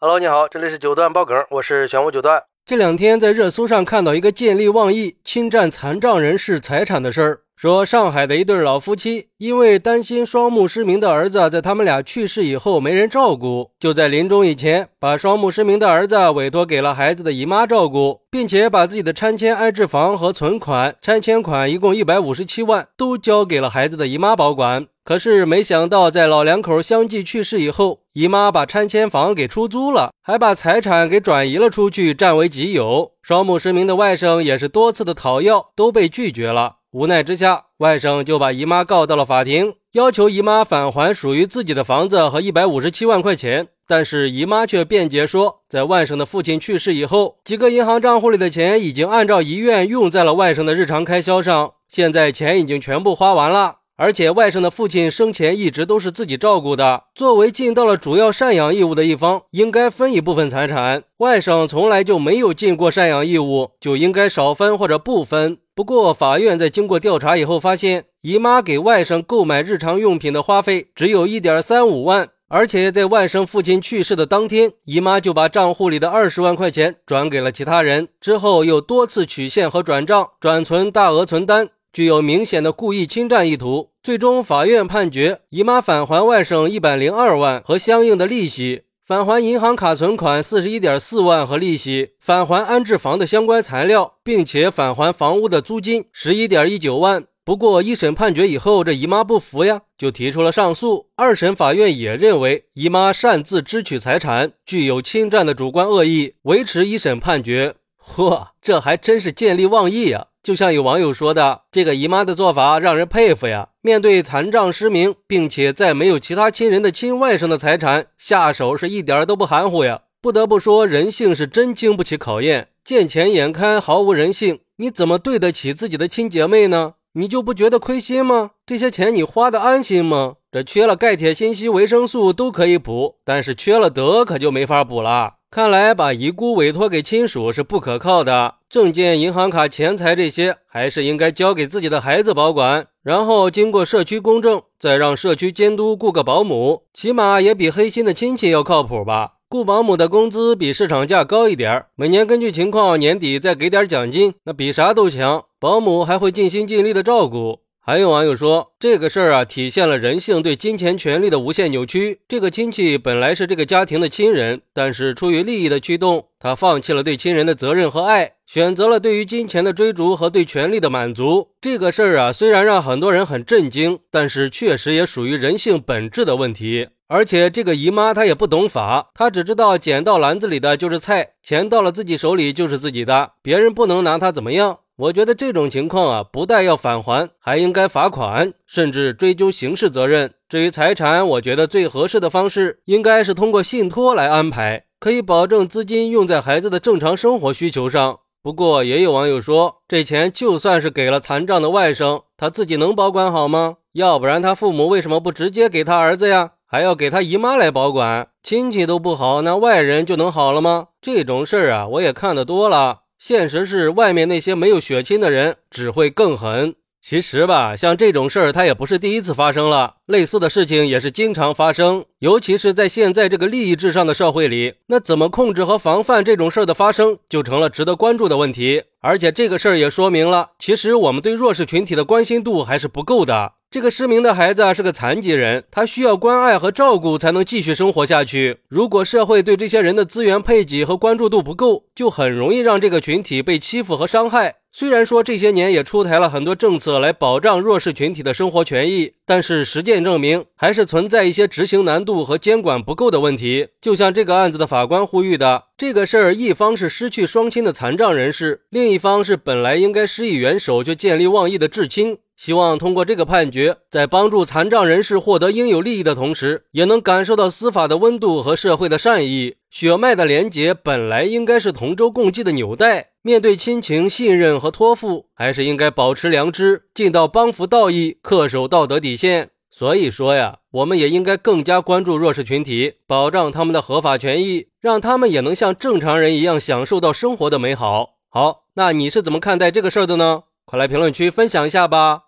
Hello，你好，这里是九段爆梗，我是玄武九段。这两天在热搜上看到一个见利忘义、侵占残障人士财产的事儿。说上海的一对老夫妻，因为担心双目失明的儿子在他们俩去世以后没人照顾，就在临终以前把双目失明的儿子委托给了孩子的姨妈照顾，并且把自己的拆迁安置房和存款，拆迁款一共一百五十七万，都交给了孩子的姨妈保管。可是没想到，在老两口相继去世以后，姨妈把拆迁房给出租了，还把财产给转移了出去，占为己有。双目失明的外甥也是多次的讨要，都被拒绝了。无奈之下，外甥就把姨妈告到了法庭，要求姨妈返还属于自己的房子和一百五十七万块钱。但是姨妈却辩解说，在外甥的父亲去世以后，几个银行账户里的钱已经按照遗愿用在了外甥的日常开销上，现在钱已经全部花完了。而且外甥的父亲生前一直都是自己照顾的，作为尽到了主要赡养义务的一方，应该分一部分财产。外甥从来就没有尽过赡养义务，就应该少分或者不分。不过法院在经过调查以后发现，姨妈给外甥购买日常用品的花费只有一点三五万，而且在外甥父亲去世的当天，姨妈就把账户里的二十万块钱转给了其他人，之后又多次取现和转账、转存大额存单。具有明显的故意侵占意图，最终法院判决姨妈返还外甥一百零二万和相应的利息，返还银行卡存款四十一点四万和利息，返还安置房的相关材料，并且返还房屋的租金十一点一九万。不过一审判决以后，这姨妈不服呀，就提出了上诉。二审法院也认为姨妈擅自支取财产，具有侵占的主观恶意，维持一审判决。嚯，这还真是见利忘义呀！就像有网友说的，这个姨妈的做法让人佩服呀。面对残障失明，并且再没有其他亲人的亲外甥的财产，下手是一点都不含糊呀。不得不说，人性是真经不起考验。见钱眼开，毫无人性，你怎么对得起自己的亲姐妹呢？你就不觉得亏心吗？这些钱你花的安心吗？这缺了钙、铁、锌、硒、维生素都可以补，但是缺了德可就没法补了。看来把遗孤委托给亲属是不可靠的，证件、银行卡、钱财这些还是应该交给自己的孩子保管，然后经过社区公证，再让社区监督雇个保姆，起码也比黑心的亲戚要靠谱吧。雇保姆的工资比市场价高一点，每年根据情况年底再给点奖金，那比啥都强。保姆还会尽心尽力的照顾。还有网友说，这个事儿啊，体现了人性对金钱权利的无限扭曲。这个亲戚本来是这个家庭的亲人，但是出于利益的驱动，他放弃了对亲人的责任和爱，选择了对于金钱的追逐和对权力的满足。这个事儿啊，虽然让很多人很震惊，但是确实也属于人性本质的问题。而且这个姨妈她也不懂法，她只知道捡到篮子里的就是菜，钱到了自己手里就是自己的，别人不能拿她怎么样。我觉得这种情况啊，不但要返还，还应该罚款，甚至追究刑事责任。至于财产，我觉得最合适的方式应该是通过信托来安排，可以保证资金用在孩子的正常生活需求上。不过，也有网友说，这钱就算是给了残障的外甥，他自己能保管好吗？要不然他父母为什么不直接给他儿子呀？还要给他姨妈来保管？亲戚都不好，那外人就能好了吗？这种事儿啊，我也看得多了。现实是，外面那些没有血亲的人只会更狠。其实吧，像这种事儿，它也不是第一次发生了，类似的事情也是经常发生。尤其是在现在这个利益至上的社会里，那怎么控制和防范这种事儿的发生，就成了值得关注的问题。而且这个事儿也说明了，其实我们对弱势群体的关心度还是不够的。这个失明的孩子是个残疾人，他需要关爱和照顾才能继续生活下去。如果社会对这些人的资源配给和关注度不够，就很容易让这个群体被欺负和伤害。虽然说这些年也出台了很多政策来保障弱势群体的生活权益，但是实践证明还是存在一些执行难度和监管不够的问题。就像这个案子的法官呼吁的，这个事儿一方是失去双亲的残障人士，另一方是本来应该施以援手却见利忘义的至亲。希望通过这个判决，在帮助残障人士获得应有利益的同时，也能感受到司法的温度和社会的善意。血脉的连结本来应该是同舟共济的纽带，面对亲情、信任和托付，还是应该保持良知，尽到帮扶道义，恪守道德底线。所以说呀，我们也应该更加关注弱势群体，保障他们的合法权益，让他们也能像正常人一样享受到生活的美好。好，那你是怎么看待这个事儿的呢？快来评论区分享一下吧。